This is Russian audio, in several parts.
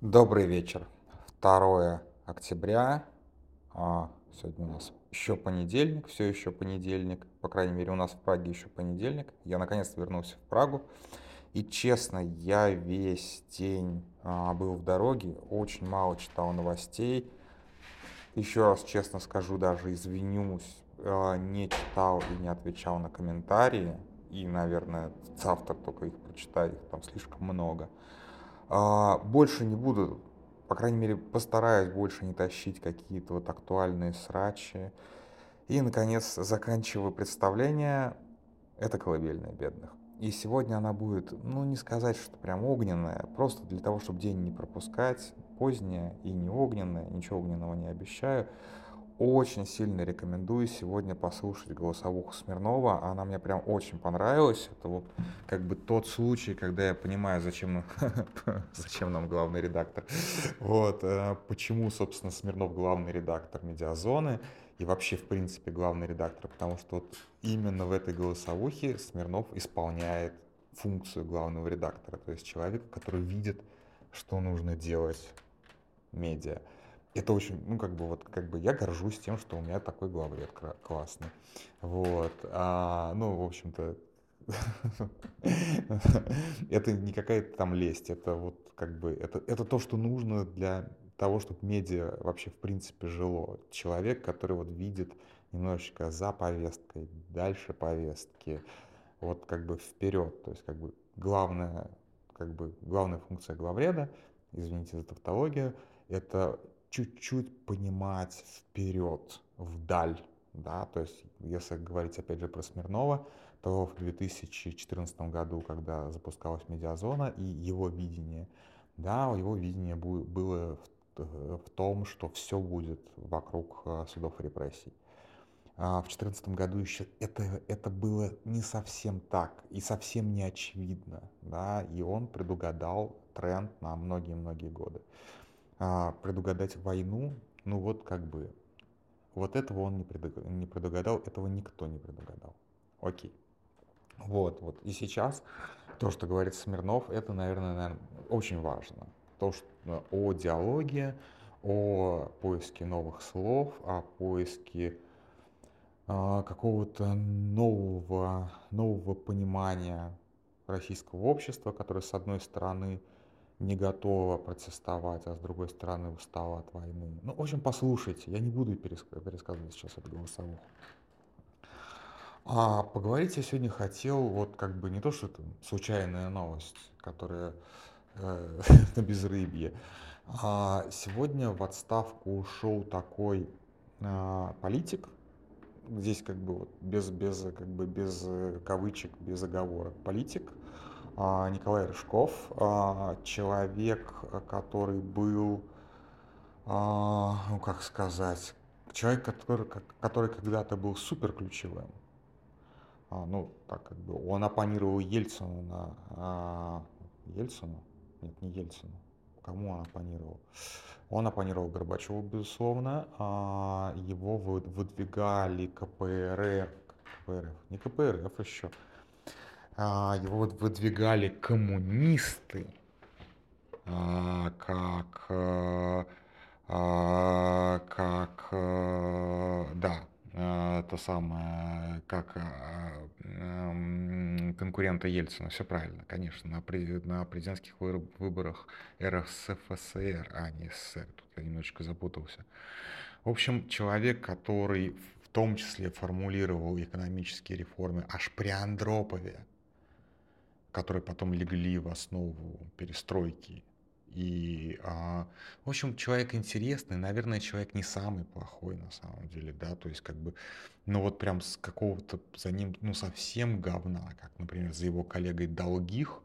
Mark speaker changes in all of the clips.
Speaker 1: Добрый вечер. 2 октября. А, сегодня у нас еще понедельник, все еще понедельник. По крайней мере, у нас в Праге еще понедельник. Я наконец-то вернулся в Прагу. И честно, я весь день а, был в дороге, очень мало читал новостей. Еще раз честно скажу, даже извинюсь, а, не читал и не отвечал на комментарии. И, наверное, завтра только их прочитаю, их там слишком много. А, больше не буду, по крайней мере, постараюсь больше не тащить какие-то вот актуальные срачи. И, наконец, заканчиваю представление. Это колыбельная бедных. И сегодня она будет, ну, не сказать, что прям огненная, просто для того, чтобы день не пропускать, поздняя и не огненная, ничего огненного не обещаю. Очень сильно рекомендую сегодня послушать голосовуху Смирнова. Она мне прям очень понравилась. Это вот как бы тот случай, когда я понимаю, зачем, зачем нам главный редактор. Вот, э, почему, собственно, Смирнов главный редактор «Медиазоны» и вообще, в принципе, главный редактор. Потому что вот именно в этой голосовухе Смирнов исполняет функцию главного редактора. То есть человека, который видит, что нужно делать медиа это очень, ну, как бы, вот, как бы я горжусь тем, что у меня такой главред классный. Вот. А, ну, в общем-то, это не какая-то там лесть, это вот как бы, это, это то, что нужно для того, чтобы медиа вообще в принципе жило. Человек, который вот видит немножечко за повесткой, дальше повестки, вот как бы вперед, то есть как бы главная, как бы главная функция главреда, извините за тавтологию, это чуть-чуть понимать вперед, вдаль, да, то есть если говорить опять же про Смирнова, то в 2014 году, когда запускалась медиазона и его видение, да, его видение было в, в том, что все будет вокруг э, судов и репрессий. А в 2014 году еще это, это было не совсем так и совсем не очевидно, да, и он предугадал тренд на многие-многие годы а, предугадать войну, ну вот как бы, вот этого он не, предугадал, не предугадал, этого никто не предугадал. Окей. Вот, вот. И сейчас то, что говорит Смирнов, это, наверное, наверное очень важно. То, что э, о диалоге, о поиске новых слов, о поиске э, какого-то нового, нового понимания российского общества, которое, с одной стороны, не готова протестовать, а с другой стороны устала от войны. Ну, в общем, послушайте, я не буду пересказывать сейчас это голосовуху. А поговорить я сегодня хотел, вот как бы не то, что это случайная новость, которая э, на безрыбье, а сегодня в отставку ушел такой э, политик, здесь как бы вот без, без, как бы без кавычек, без оговорок, политик, Николай Рыжков, а, человек, который был, а, ну как сказать, человек, который, который когда-то был супер ключевым. Ну, так как бы он оппонировал Ельцину на Ельцину? Нет, не Ельцину. Кому он оппонировал? Он оппонировал Горбачеву, безусловно. Его выдвигали КПРФ, КПРФ, не КПРФ еще, а, его вот выдвигали коммунисты а, как э, а, как э, да то самое как конкурента Ельцина. Все правильно, конечно, на, на президентских выборах РСФСР, а не СССР. Тут я немножечко запутался. В общем, человек, который в том числе формулировал экономические реформы аж при Андропове, которые потом легли в основу перестройки. И, а, в общем, человек интересный, наверное, человек не самый плохой на самом деле, да, то есть как бы, ну вот прям с какого-то за ним, ну совсем говна, как, например, за его коллегой Долгих,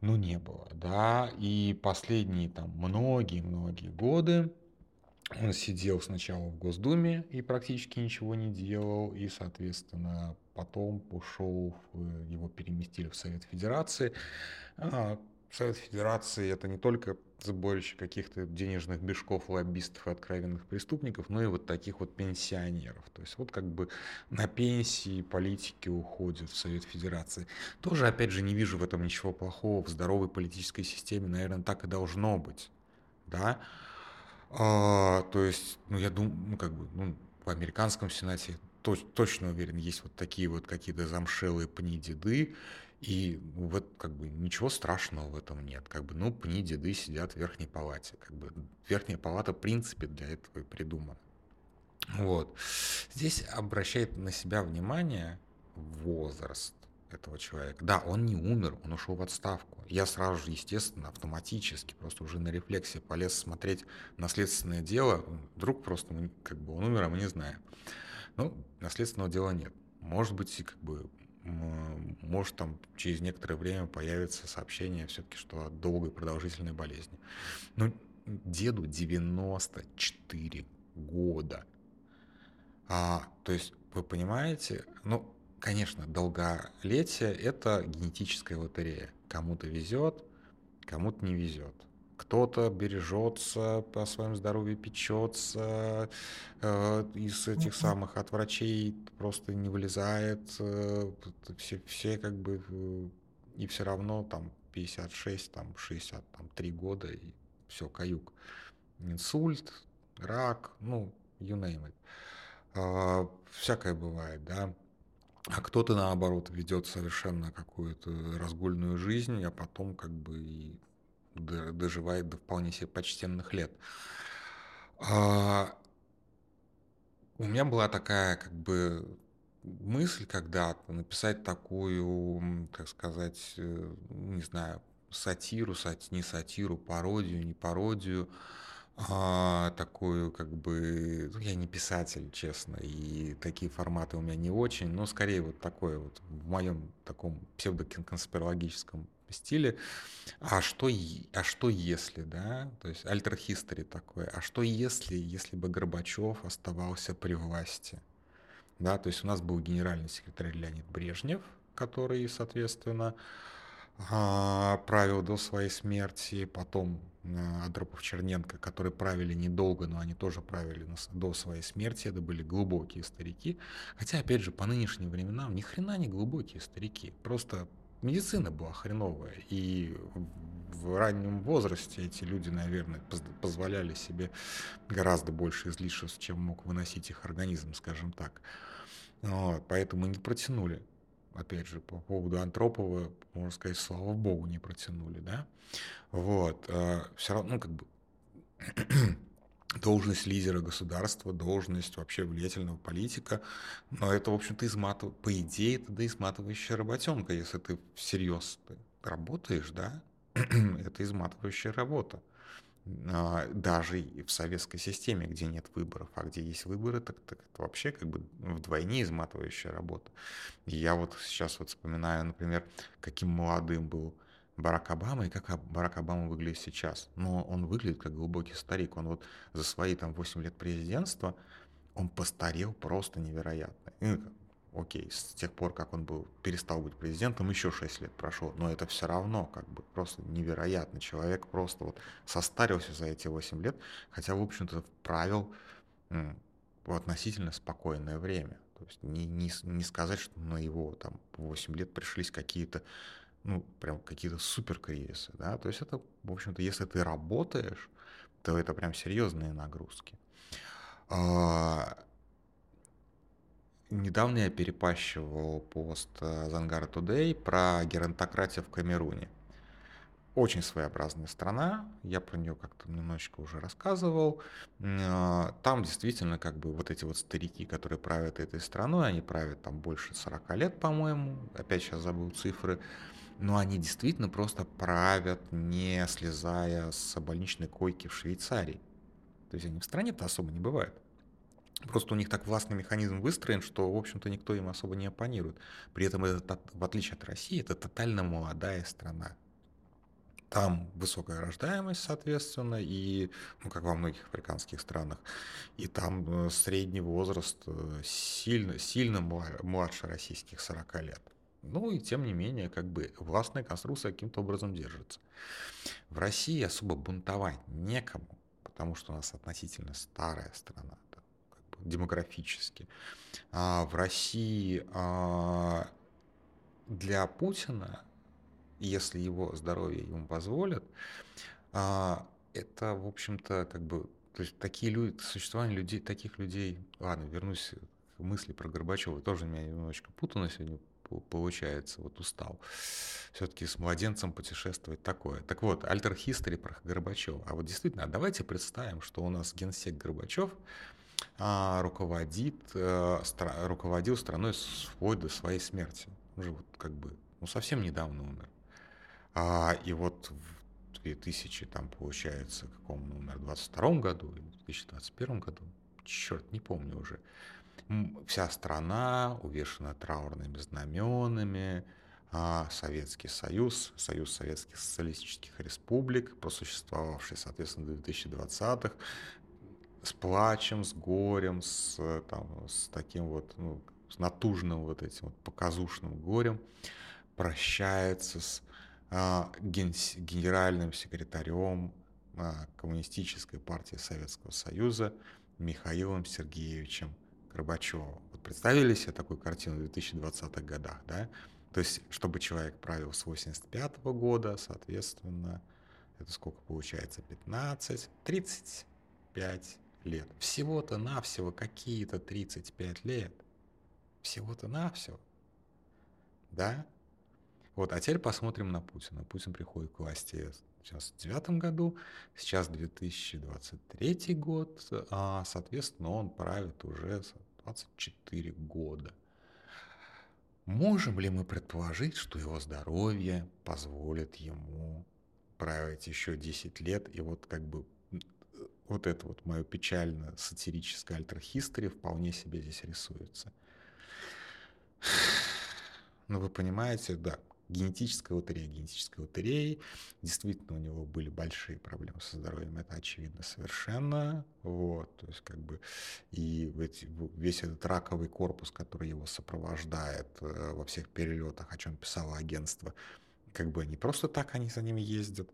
Speaker 1: ну не было, да, и последние там многие-многие годы он сидел сначала в Госдуме и практически ничего не делал, и, соответственно, потом ушел, его переместили в Совет Федерации. А Совет Федерации это не только сборище каких-то денежных бешков, лоббистов и откровенных преступников, но и вот таких вот пенсионеров. То есть вот как бы на пенсии политики уходят в Совет Федерации. Тоже, опять же, не вижу в этом ничего плохого. В здоровой политической системе, наверное, так и должно быть. Да? А, то есть, ну, я думаю, ну, как бы, ну, в американском Сенате точно уверен, есть вот такие вот какие-то замшелые пни-деды, и вот как бы ничего страшного в этом нет. Как бы, ну, пни деды сидят в верхней палате. Как бы верхняя палата в принципе для этого и придумана. Вот. Здесь обращает на себя внимание возраст этого человека. Да, он не умер, он ушел в отставку. Я сразу же, естественно, автоматически, просто уже на рефлексе полез смотреть наследственное дело. Вдруг просто как бы он умер, а мы не знаем. Ну, наследственного дела нет. Может быть, как бы может там через некоторое время появится сообщение все-таки, что от долгой продолжительной болезни. Ну, деду 94 года. А, то есть, вы понимаете, ну, конечно, долголетие – это генетическая лотерея. Кому-то везет, кому-то не везет кто-то бережется, по своему здоровью печется, э, из этих самых от врачей просто не вылезает, э, все, все как бы э, и все равно там 56, там 63 года и все, каюк. Инсульт, рак, ну, you name it. А, всякое бывает, да. А кто-то, наоборот, ведет совершенно какую-то разгульную жизнь, а потом как бы и доживает до вполне себе почтенных лет. А, у меня была такая как бы мысль когда-то написать такую, как сказать, э, не знаю, сатиру, сати, не сатиру, пародию, не пародию, а, такую как бы, ну, я не писатель, честно, и такие форматы у меня не очень, но скорее вот такое вот в моем таком псевдоконспирологическом стиле. А что, а что если, да, то есть альтер history такое, а что если, если бы Горбачев оставался при власти? Да, то есть у нас был генеральный секретарь Леонид Брежнев, который, соответственно, правил до своей смерти, потом а, Андропов Черненко, которые правили недолго, но они тоже правили до своей смерти, это были глубокие старики. Хотя, опять же, по нынешним временам ни хрена не глубокие старики, просто медицина была хреновая, и в раннем возрасте эти люди, наверное, позволяли себе гораздо больше излишеств, чем мог выносить их организм, скажем так. Вот, поэтому не протянули. Опять же, по поводу Антропова, можно сказать, слава богу, не протянули, да. Вот, а, все равно, ну, как бы должность лидера государства, должность вообще влиятельного политика, но это, в общем-то, изматывает, по идее, это да изматывающая работенка, если ты всерьез работаешь, да, это изматывающая работа. А, даже в советской системе, где нет выборов, а где есть выборы, так, так это вообще как бы вдвойне изматывающая работа. И я вот сейчас вот вспоминаю, например, каким молодым был Барак Обама и как Барак Обама выглядит сейчас. Но он выглядит как глубокий старик. Он вот за свои там 8 лет президентства, он постарел просто невероятно. И, окей, с тех пор, как он был, перестал быть президентом, еще 6 лет прошло, но это все равно как бы просто невероятно. Человек просто вот состарился за эти 8 лет, хотя, в общем-то, правил в относительно спокойное время. То есть не, не, не сказать, что на его там 8 лет пришлись какие-то ну, прям какие-то супер кризисы, да, то есть это, в общем-то, если ты работаешь, то это прям серьезные нагрузки. А, недавно я перепащивал пост э, Зангара Today про геронтократию в Камеруне. Очень своеобразная страна, я про нее как-то немножечко уже рассказывал. А, там действительно как бы вот эти вот старики, которые правят этой страной, они правят там больше 40 лет, по-моему, опять сейчас забыл цифры, но они действительно просто правят, не слезая с больничной койки в Швейцарии. То есть они в стране-то особо не бывают. Просто у них так властный механизм выстроен, что, в общем-то, никто им особо не оппонирует. При этом, это, в отличие от России, это тотально молодая страна. Там высокая рождаемость, соответственно, и, ну, как во многих африканских странах, и там э, средний возраст э, сильно, сильно младше российских 40 лет. Ну и тем не менее, как бы властная конструкция каким-то образом держится. В России особо бунтовать некому, потому что у нас относительно старая страна, демографически. А в России а, для Путина, если его здоровье ему позволит, а, это, в общем-то, как бы, то есть такие люди, существование людей, таких людей, ладно, вернусь к мысли про Горбачева, тоже меня немножечко путано сегодня получается, вот устал. Все-таки с младенцем путешествовать такое. Так вот, альтер про Горбачева. А вот действительно, давайте представим, что у нас генсек Горбачев а, руководит, а, стра, руководил страной вплоть до своей смерти. Уже вот как бы, ну совсем недавно умер. А, и вот в 2000, там получается, каком он умер, в 22 году или в 2021 году, черт, не помню уже, вся страна увешана траурными знаменами, а Советский Союз, Союз Советских Социалистических Республик, просуществовавший, соответственно, до 2020-х, с плачем, с горем, с, там, с таким вот, ну, с натужным вот этим вот показушным горем, прощается с а, ген, генеральным секретарем а, Коммунистической партии Советского Союза Михаилом Сергеевичем Горбачева. Вот представили себе такую картину в 2020-х годах, да? То есть, чтобы человек правил с 85 -го года, соответственно, это сколько получается? 15, 35 лет. Всего-то навсего какие-то 35 лет. Всего-то навсего. Да? Вот, а теперь посмотрим на Путина. Путин приходит к власти сейчас в девятом году, сейчас 2023 год, а, соответственно, он правит уже 24 года. Можем ли мы предположить, что его здоровье позволит ему править еще 10 лет, и вот как бы вот это вот мое печально сатирическое альтерхистори вполне себе здесь рисуется. Ну, вы понимаете, да, генетическая лотерея, генетическая лотерея. Действительно, у него были большие проблемы со здоровьем, это очевидно совершенно. Вот, то есть как бы и весь этот раковый корпус, который его сопровождает э, во всех перелетах, о чем писало агентство, как бы не просто так они за ними ездят.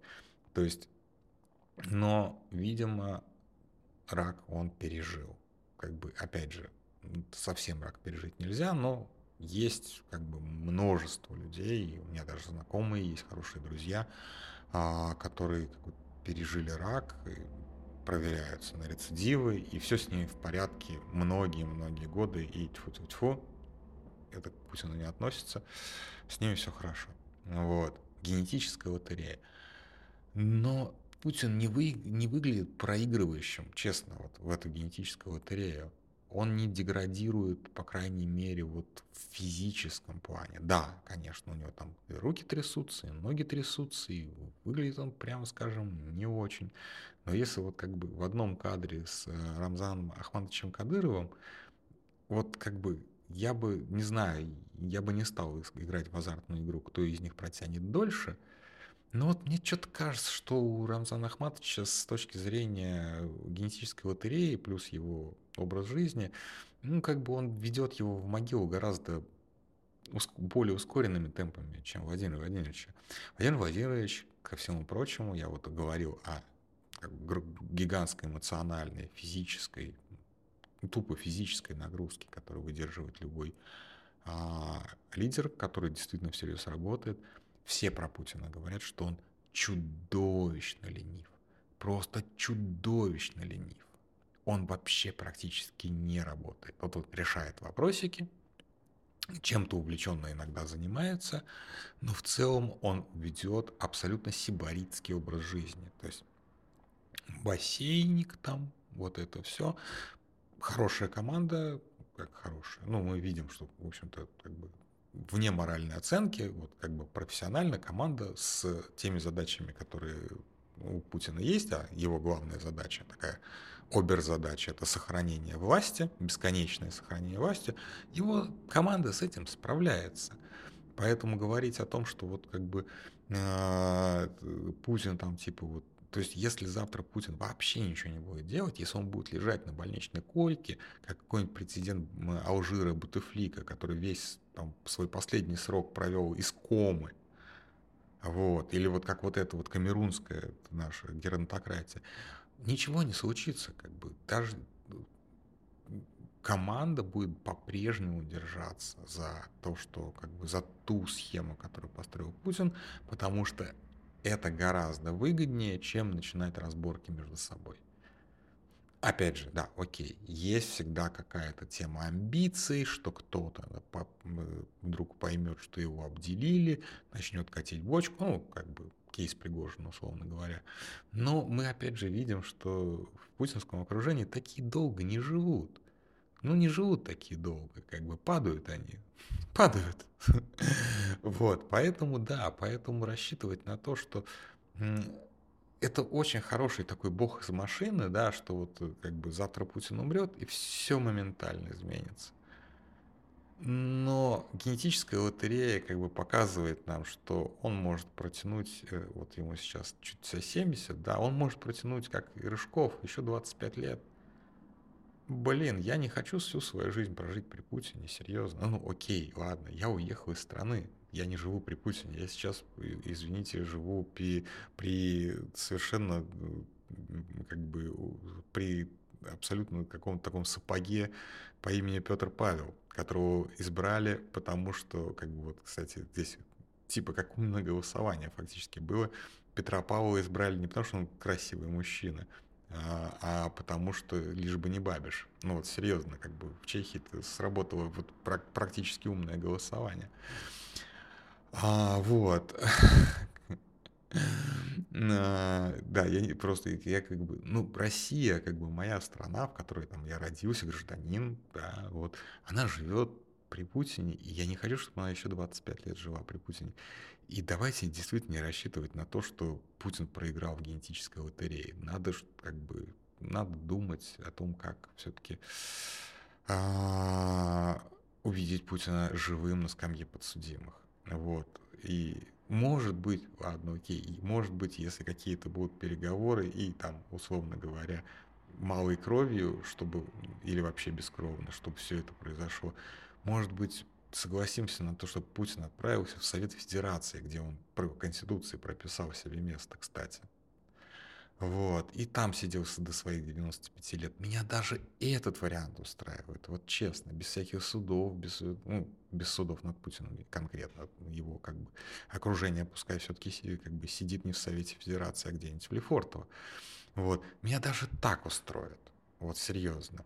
Speaker 1: То есть, но, видимо, рак он пережил. Как бы, опять же, совсем рак пережить нельзя, но есть как бы множество людей, у меня даже знакомые есть, хорошие друзья, а, которые как бы, пережили рак, проверяются на рецидивы, и все с ними в порядке многие-многие годы, и тьфу-тьфу-тьфу, это к Путину не относится, с ними все хорошо. Вот. Генетическая лотерея. Но Путин не, вы, не выглядит проигрывающим, честно, вот в эту генетическую лотерею он не деградирует, по крайней мере, вот в физическом плане. Да, конечно, у него там и руки трясутся, и ноги трясутся, и выглядит он, прямо скажем, не очень. Но если вот как бы в одном кадре с э, Рамзаном Ахматовичем Кадыровым, вот как бы я бы, не знаю, я бы не стал играть в азартную игру, кто из них протянет дольше – ну вот мне что-то кажется, что у Рамзана Ахматовича с точки зрения генетической лотереи плюс его образ жизни, ну как бы он ведет его в могилу гораздо более ускоренными темпами, чем Владимир Владимирович. Владимир Владимирович, ко всему прочему, я вот говорил о гигантской эмоциональной, физической, тупо физической нагрузке, которую выдерживает любой а, лидер, который действительно всерьез работает – все про Путина говорят, что он чудовищно ленив. Просто чудовищно ленив. Он вообще практически не работает. Вот он решает вопросики, чем-то увлеченно иногда занимается, но в целом он ведет абсолютно сибаритский образ жизни. То есть бассейник там, вот это все. Хорошая команда, как хорошая. Ну, мы видим, что, в общем-то, как бы вне моральной оценки, вот как бы профессионально команда с теми задачами, которые у Путина есть, а его главная задача такая обер-задача – это сохранение власти, бесконечное сохранение власти, его команда с этим справляется. Поэтому говорить о том, что вот как бы э, Путин там типа вот То есть, если завтра Путин вообще ничего не будет делать, если он будет лежать на больничной койке, как какой-нибудь прецедент Алжира Бутефлика, который весь там, свой последний срок провел из комы, вот, или вот как вот эта вот камерунская наша геронтократия, ничего не случится, как бы, даже команда будет по-прежнему держаться за то, что как бы за ту схему, которую построил Путин, потому что это гораздо выгоднее, чем начинать разборки между собой. Опять же, да, окей, есть всегда какая-то тема амбиций, что кто-то вдруг поймет, что его обделили, начнет катить бочку, ну, как бы кейс Пригожин, условно говоря. Но мы опять же видим, что в путинском окружении такие долго не живут. Ну, не живут такие долго, как бы падают они, падают. Вот, поэтому, да, поэтому рассчитывать на то, что это очень хороший такой бог из машины, да, что вот э, как бы завтра Путин умрет, и все моментально изменится. Но генетическая лотерея как бы показывает нам, что он может протянуть, э, вот ему сейчас чуть за 70, да, он может протянуть, как и Рыжков, еще 25 лет. Блин, я не хочу всю свою жизнь прожить при Путине, серьезно. Ну, окей, ладно, я уехал из страны, я не живу при Путине, я сейчас, извините, живу при, при совершенно, как бы, при абсолютно каком-то таком сапоге по имени Петр Павел, которого избрали, потому что, как бы, вот, кстати, здесь типа как умное голосование фактически было. Петра Павла избрали не потому, что он красивый мужчина, а, а потому что лишь бы не бабишь. Ну вот серьезно, как бы в Чехии сработало вот практически умное голосование. А, вот. А, да, я просто, я как бы, ну, Россия, как бы моя страна, в которой там я родился, гражданин, да, вот, она живет при Путине, и я не хочу, чтобы она еще 25 лет жила при Путине. И давайте действительно не рассчитывать на то, что Путин проиграл в генетической лотерее. Надо как бы надо думать о том, как все-таки а, увидеть Путина живым на скамье подсудимых. Вот. И может быть, ладно, окей, может быть, если какие-то будут переговоры и там, условно говоря, малой кровью, чтобы, или вообще бескровно, чтобы все это произошло, может быть, согласимся на то, чтобы Путин отправился в Совет Федерации, где он по Конституции прописал себе место, кстати. Вот. И там сидел до своих 95 лет. Меня даже этот вариант устраивает. Вот честно, без всяких судов, без, ну, без судов над Путиным конкретно. Его как бы окружение, пускай все-таки как бы сидит не в Совете Федерации, а где-нибудь в Лефортово. Вот. Меня даже так устроит. Вот серьезно.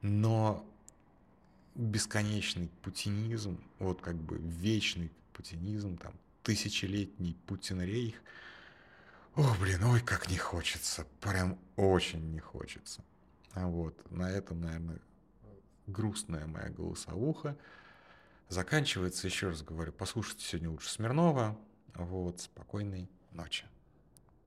Speaker 1: Но бесконечный путинизм, вот как бы вечный путинизм, там, тысячелетний Путин-рейх. О, блин, ой, как не хочется, прям очень не хочется. А вот на этом, наверное, грустная моя голосовуха заканчивается. Еще раз говорю, послушайте сегодня лучше Смирнова. Вот, спокойной ночи.